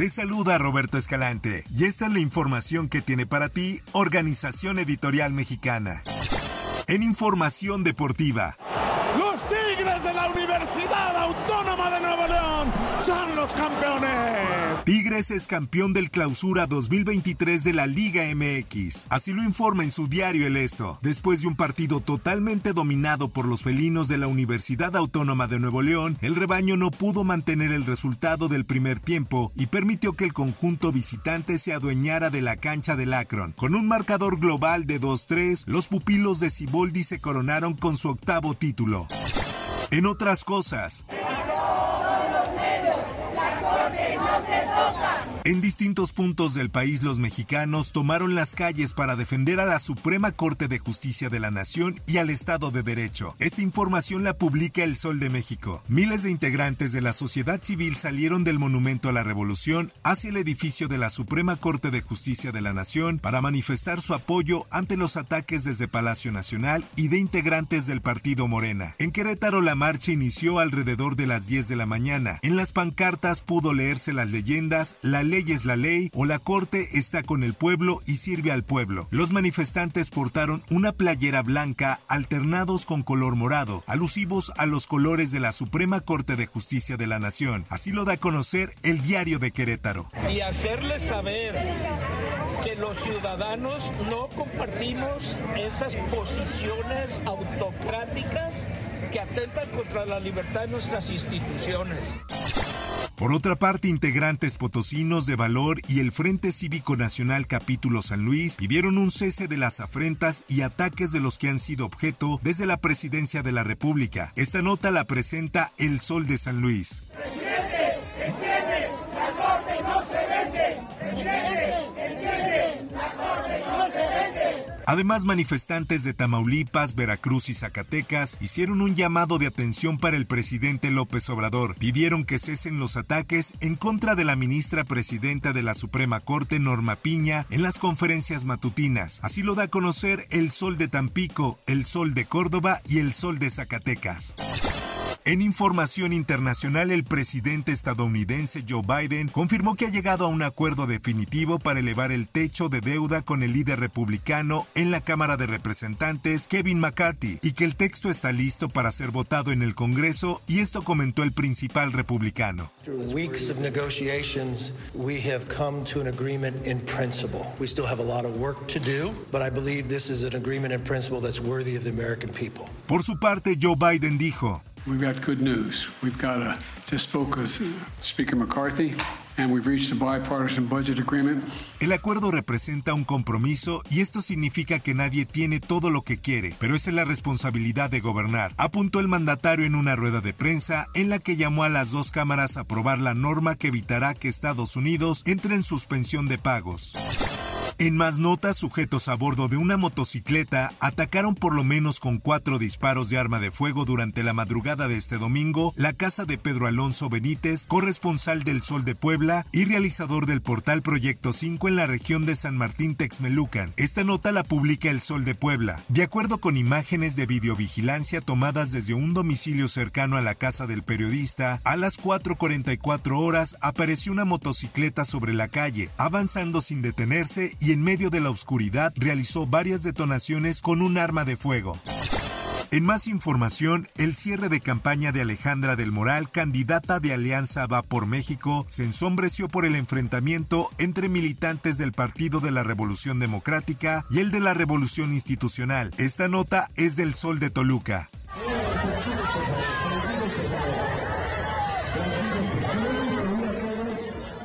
Te saluda Roberto Escalante y esta es la información que tiene para ti Organización Editorial Mexicana. En información deportiva. Los Tigres de la Universidad Autónoma de Nuevo León los campeones. Tigres es campeón del clausura 2023 de la Liga MX. Así lo informa en su diario El Esto. Después de un partido totalmente dominado por los felinos de la Universidad Autónoma de Nuevo León, el rebaño no pudo mantener el resultado del primer tiempo y permitió que el conjunto visitante se adueñara de la cancha del Akron. Con un marcador global de 2-3, los pupilos de Ciboldi se coronaron con su octavo título. En otras cosas, En distintos puntos del país los mexicanos tomaron las calles para defender a la Suprema Corte de Justicia de la Nación y al Estado de Derecho. Esta información la publica El Sol de México. Miles de integrantes de la sociedad civil salieron del Monumento a la Revolución hacia el edificio de la Suprema Corte de Justicia de la Nación para manifestar su apoyo ante los ataques desde Palacio Nacional y de integrantes del partido Morena. En Querétaro la marcha inició alrededor de las 10 de la mañana. En las pancartas pudo leerse las leyendas La ley es la ley o la corte está con el pueblo y sirve al pueblo. Los manifestantes portaron una playera blanca alternados con color morado, alusivos a los colores de la Suprema Corte de Justicia de la Nación. Así lo da a conocer el diario de Querétaro. Y hacerles saber que los ciudadanos no compartimos esas posiciones autocráticas que atentan contra la libertad de nuestras instituciones. Por otra parte, integrantes potosinos de Valor y el Frente Cívico Nacional Capítulo San Luis pidieron un cese de las afrentas y ataques de los que han sido objeto desde la presidencia de la República. Esta nota la presenta El Sol de San Luis. Además, manifestantes de Tamaulipas, Veracruz y Zacatecas hicieron un llamado de atención para el presidente López Obrador. Pidieron que cesen los ataques en contra de la ministra presidenta de la Suprema Corte, Norma Piña, en las conferencias matutinas. Así lo da a conocer el Sol de Tampico, el Sol de Córdoba y el Sol de Zacatecas. En información internacional, el presidente estadounidense Joe Biden confirmó que ha llegado a un acuerdo definitivo para elevar el techo de deuda con el líder republicano en la Cámara de Representantes, Kevin McCarthy, y que el texto está listo para ser votado en el Congreso, y esto comentó el principal republicano. weeks of negotiations, we have come to an agreement in principle. We still have a lot of work to do, but I believe this is an agreement in principle that's worthy of the American people. Por su parte, Joe Biden dijo, We've got good news. We've got a, just spoke with Speaker McCarthy, and we've reached a bipartisan budget agreement. El acuerdo representa un compromiso y esto significa que nadie tiene todo lo que quiere, pero esa es la responsabilidad de gobernar, apuntó el mandatario en una rueda de prensa en la que llamó a las dos cámaras a aprobar la norma que evitará que Estados Unidos entre en suspensión de pagos. En más notas, sujetos a bordo de una motocicleta atacaron por lo menos con cuatro disparos de arma de fuego durante la madrugada de este domingo la casa de Pedro Alonso Benítez, corresponsal del Sol de Puebla y realizador del portal Proyecto 5 en la región de San Martín Texmelucan. Esta nota la publica El Sol de Puebla. De acuerdo con imágenes de videovigilancia tomadas desde un domicilio cercano a la casa del periodista, a las 4.44 horas apareció una motocicleta sobre la calle, avanzando sin detenerse y en medio de la oscuridad realizó varias detonaciones con un arma de fuego. En más información, el cierre de campaña de Alejandra del Moral, candidata de Alianza Va por México, se ensombreció por el enfrentamiento entre militantes del Partido de la Revolución Democrática y el de la Revolución Institucional. Esta nota es del Sol de Toluca.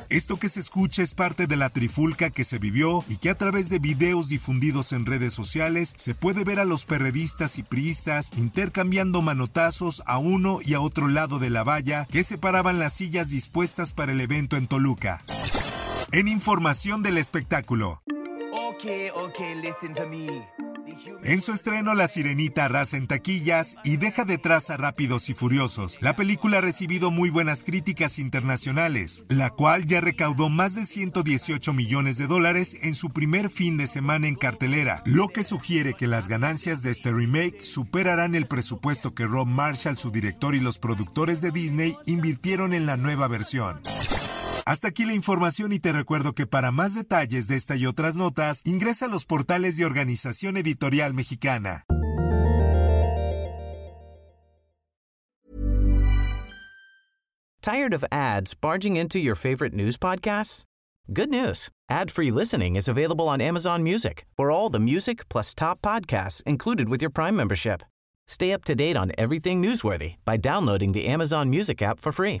Esto que se escucha es parte de la trifulca que se vivió y que a través de videos difundidos en redes sociales se puede ver a los perredistas y priistas intercambiando manotazos a uno y a otro lado de la valla que separaban las sillas dispuestas para el evento en Toluca. En información del espectáculo. Okay, okay, listen to me. En su estreno, La Sirenita arrasa en taquillas y deja detrás a Rápidos y Furiosos. La película ha recibido muy buenas críticas internacionales, la cual ya recaudó más de 118 millones de dólares en su primer fin de semana en cartelera, lo que sugiere que las ganancias de este remake superarán el presupuesto que Rob Marshall, su director y los productores de Disney invirtieron en la nueva versión. Hasta aquí la información y te recuerdo que para más detalles de esta y otras notas, ingresa a los portales de Organización Editorial Mexicana. Tired of ads barging into your favorite news podcasts? Good news. Ad-free listening is available on Amazon Music. For all the music plus top podcasts included with your Prime membership. Stay up to date on everything newsworthy by downloading the Amazon Music app for free